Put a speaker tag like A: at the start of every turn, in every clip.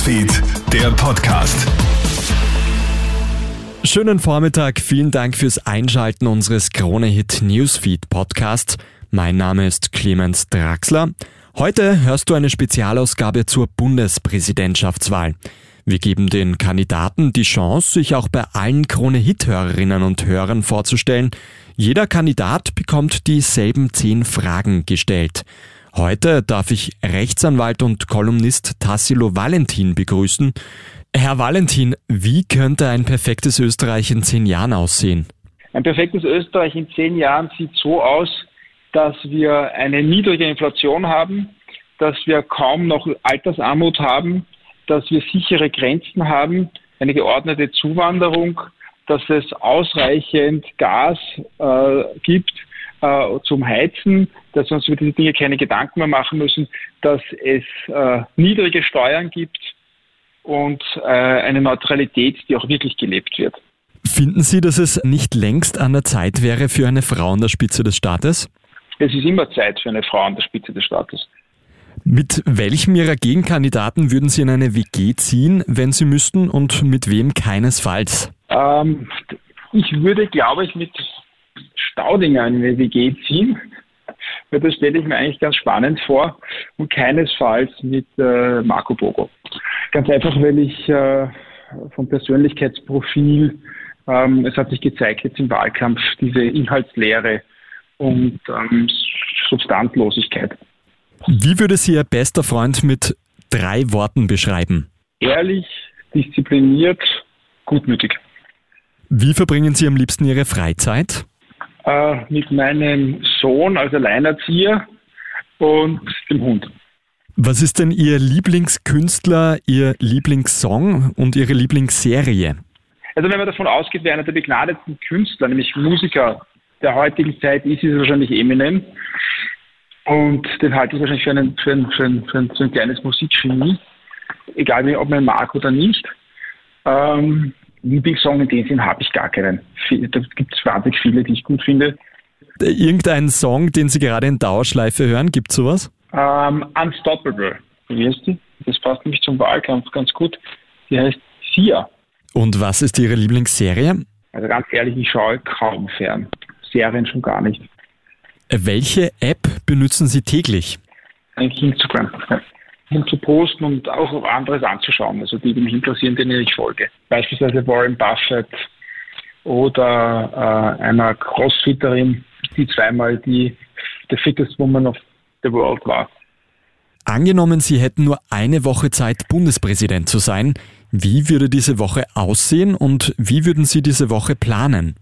A: Newsfeed, der Podcast.
B: Schönen Vormittag, vielen Dank fürs Einschalten unseres Krone-Hit Newsfeed Podcasts. Mein Name ist Clemens Draxler. Heute hörst du eine Spezialausgabe zur Bundespräsidentschaftswahl. Wir geben den Kandidaten die Chance, sich auch bei allen Krone-Hit-Hörerinnen und Hörern vorzustellen. Jeder Kandidat bekommt dieselben zehn Fragen gestellt. Heute darf ich Rechtsanwalt und Kolumnist Tassilo Valentin begrüßen. Herr Valentin, wie könnte ein perfektes Österreich in zehn Jahren aussehen?
C: Ein perfektes Österreich in zehn Jahren sieht so aus, dass wir eine niedrige Inflation haben, dass wir kaum noch Altersarmut haben, dass wir sichere Grenzen haben, eine geordnete Zuwanderung, dass es ausreichend Gas äh, gibt äh, zum Heizen, dass wir uns über diese Dinge keine Gedanken mehr machen müssen, dass es äh, niedrige Steuern gibt und äh, eine Neutralität, die auch wirklich gelebt wird.
B: Finden Sie, dass es nicht längst an der Zeit wäre für eine Frau an der Spitze des Staates?
C: Es ist immer Zeit für eine Frau an der Spitze des Staates.
B: Mit welchem Ihrer Gegenkandidaten würden Sie in eine WG ziehen, wenn Sie müssten, und mit wem keinesfalls?
C: Ähm, ich würde, glaube ich, mit Staudinger in eine WG ziehen. Weil das stelle ich mir eigentlich ganz spannend vor und keinesfalls mit äh, Marco Bogo. Ganz einfach, weil ich äh, vom Persönlichkeitsprofil, ähm, es hat sich gezeigt jetzt im Wahlkampf, diese Inhaltslehre und ähm, Substanzlosigkeit.
B: Wie würde Sie Ihr bester Freund mit drei Worten beschreiben?
C: Ehrlich, diszipliniert, gutmütig.
B: Wie verbringen Sie am liebsten Ihre Freizeit?
C: Äh, mit meinem Sohn als Alleinerzieher und dem Hund.
B: Was ist denn Ihr Lieblingskünstler, Ihr Lieblingssong und Ihre Lieblingsserie?
C: Also wenn man davon ausgeht, wer einer der begnadeten Künstler, nämlich Musiker der heutigen Zeit ist, ist es wahrscheinlich Eminem. Und den halte ich wahrscheinlich für, einen, für, ein, für, ein, für, ein, für ein kleines Musikgenie, egal ob man ihn mag oder nicht. Ähm, Lieblingssong in dem Sinn habe ich gar keinen. Da gibt es wahnsinnig viele, die ich gut finde.
B: Irgendein Song, den Sie gerade in Dauerschleife hören, gibt es sowas?
C: Ähm, Unstoppable. Wie heißt die? Das passt nämlich zum Wahlkampf ganz gut. Die heißt Sia.
B: Und was ist Ihre Lieblingsserie?
C: Also ganz ehrlich, ich schaue kaum fern. Serien schon gar nicht.
B: Welche App benutzen Sie täglich?
C: Eigentlich Instagram. Um zu posten und auch anderes anzuschauen, also die, die mich interessieren, denen ich folge. Beispielsweise Warren Buffett oder äh, einer Crossfitterin, die zweimal die the fittest woman of the world war.
B: Angenommen, Sie hätten nur eine Woche Zeit, Bundespräsident zu sein. Wie würde diese Woche aussehen und wie würden Sie diese Woche planen?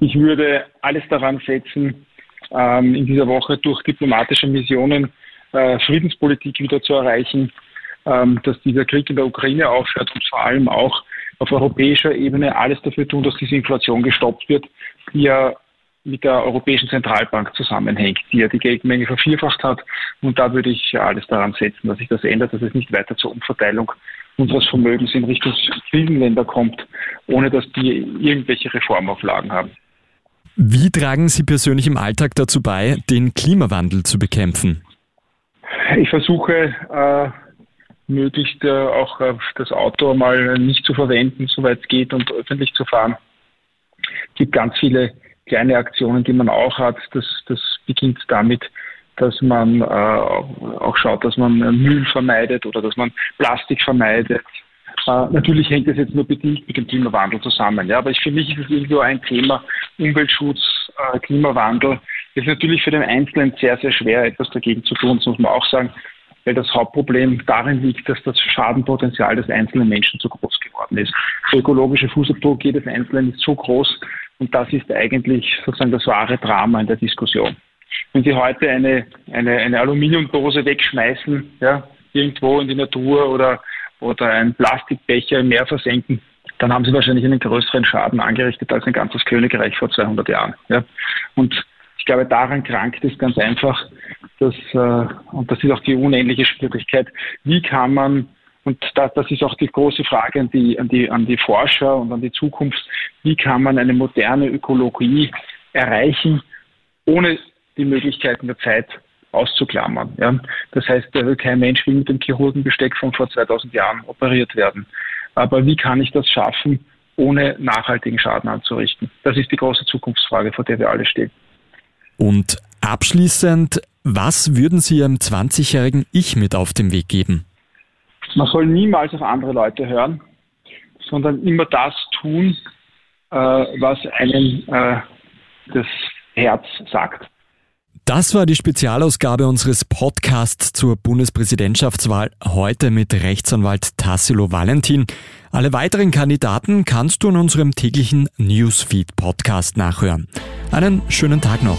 C: Ich würde alles daran setzen, ähm, in dieser Woche durch diplomatische Missionen äh, Friedenspolitik wieder zu erreichen, ähm, dass dieser Krieg in der Ukraine aufhört und vor allem auch auf europäischer Ebene alles dafür tun, dass diese Inflation gestoppt wird, die ja mit der Europäischen Zentralbank zusammenhängt, die ja die Geldmenge vervierfacht hat. Und da würde ich alles daran setzen, dass sich das ändert, dass es nicht weiter zur Umverteilung unseres Vermögens in Richtung Krisenländer kommt, ohne dass die irgendwelche Reformauflagen haben.
B: Wie tragen Sie persönlich im Alltag dazu bei, den Klimawandel zu bekämpfen?
C: Ich versuche äh, möglichst äh, auch äh, das Auto mal nicht zu verwenden, soweit es geht, und öffentlich zu fahren. Es gibt ganz viele kleine Aktionen, die man auch hat. Das, das beginnt damit, dass man äh, auch schaut, dass man Müll vermeidet oder dass man Plastik vermeidet, äh, natürlich hängt das jetzt nur bedingt mit dem Klimawandel zusammen. Ja, aber ich, für mich ist es irgendwo ein Thema Umweltschutz, äh, Klimawandel. Ist natürlich für den Einzelnen sehr, sehr schwer, etwas dagegen zu tun, das muss man auch sagen, weil das Hauptproblem darin liegt, dass das Schadenpotenzial des einzelnen Menschen zu groß geworden ist. Der ökologische Fußabdruck jedes Einzelnen ist so groß und das ist eigentlich sozusagen das wahre Drama in der Diskussion. Wenn Sie heute eine, eine, eine Aluminiumdose wegschmeißen, ja, irgendwo in die Natur oder oder ein Plastikbecher im Meer versenken, dann haben sie wahrscheinlich einen größeren Schaden angerichtet als ein ganzes Königreich vor 200 Jahren. Ja? Und glaube, daran krankt es ganz einfach, dass, äh, und das ist auch die unendliche Schwierigkeit, wie kann man, und das, das ist auch die große Frage an die, an, die, an die Forscher und an die Zukunft, wie kann man eine moderne Ökologie erreichen, ohne die Möglichkeiten der Zeit auszuklammern. Ja. Das heißt, kein Mensch will mit dem Chirurgenbesteck von vor 2000 Jahren operiert werden. Aber wie kann ich das schaffen, ohne nachhaltigen Schaden anzurichten? Das ist die große Zukunftsfrage, vor der wir alle stehen.
B: Und abschließend, was würden Sie Ihrem 20-jährigen Ich mit auf den Weg geben?
C: Man soll niemals auf andere Leute hören, sondern immer das tun, äh, was einem äh, das Herz sagt.
B: Das war die Spezialausgabe unseres Podcasts zur Bundespräsidentschaftswahl heute mit Rechtsanwalt Tassilo Valentin. Alle weiteren Kandidaten kannst du in unserem täglichen Newsfeed Podcast nachhören. Einen schönen Tag noch.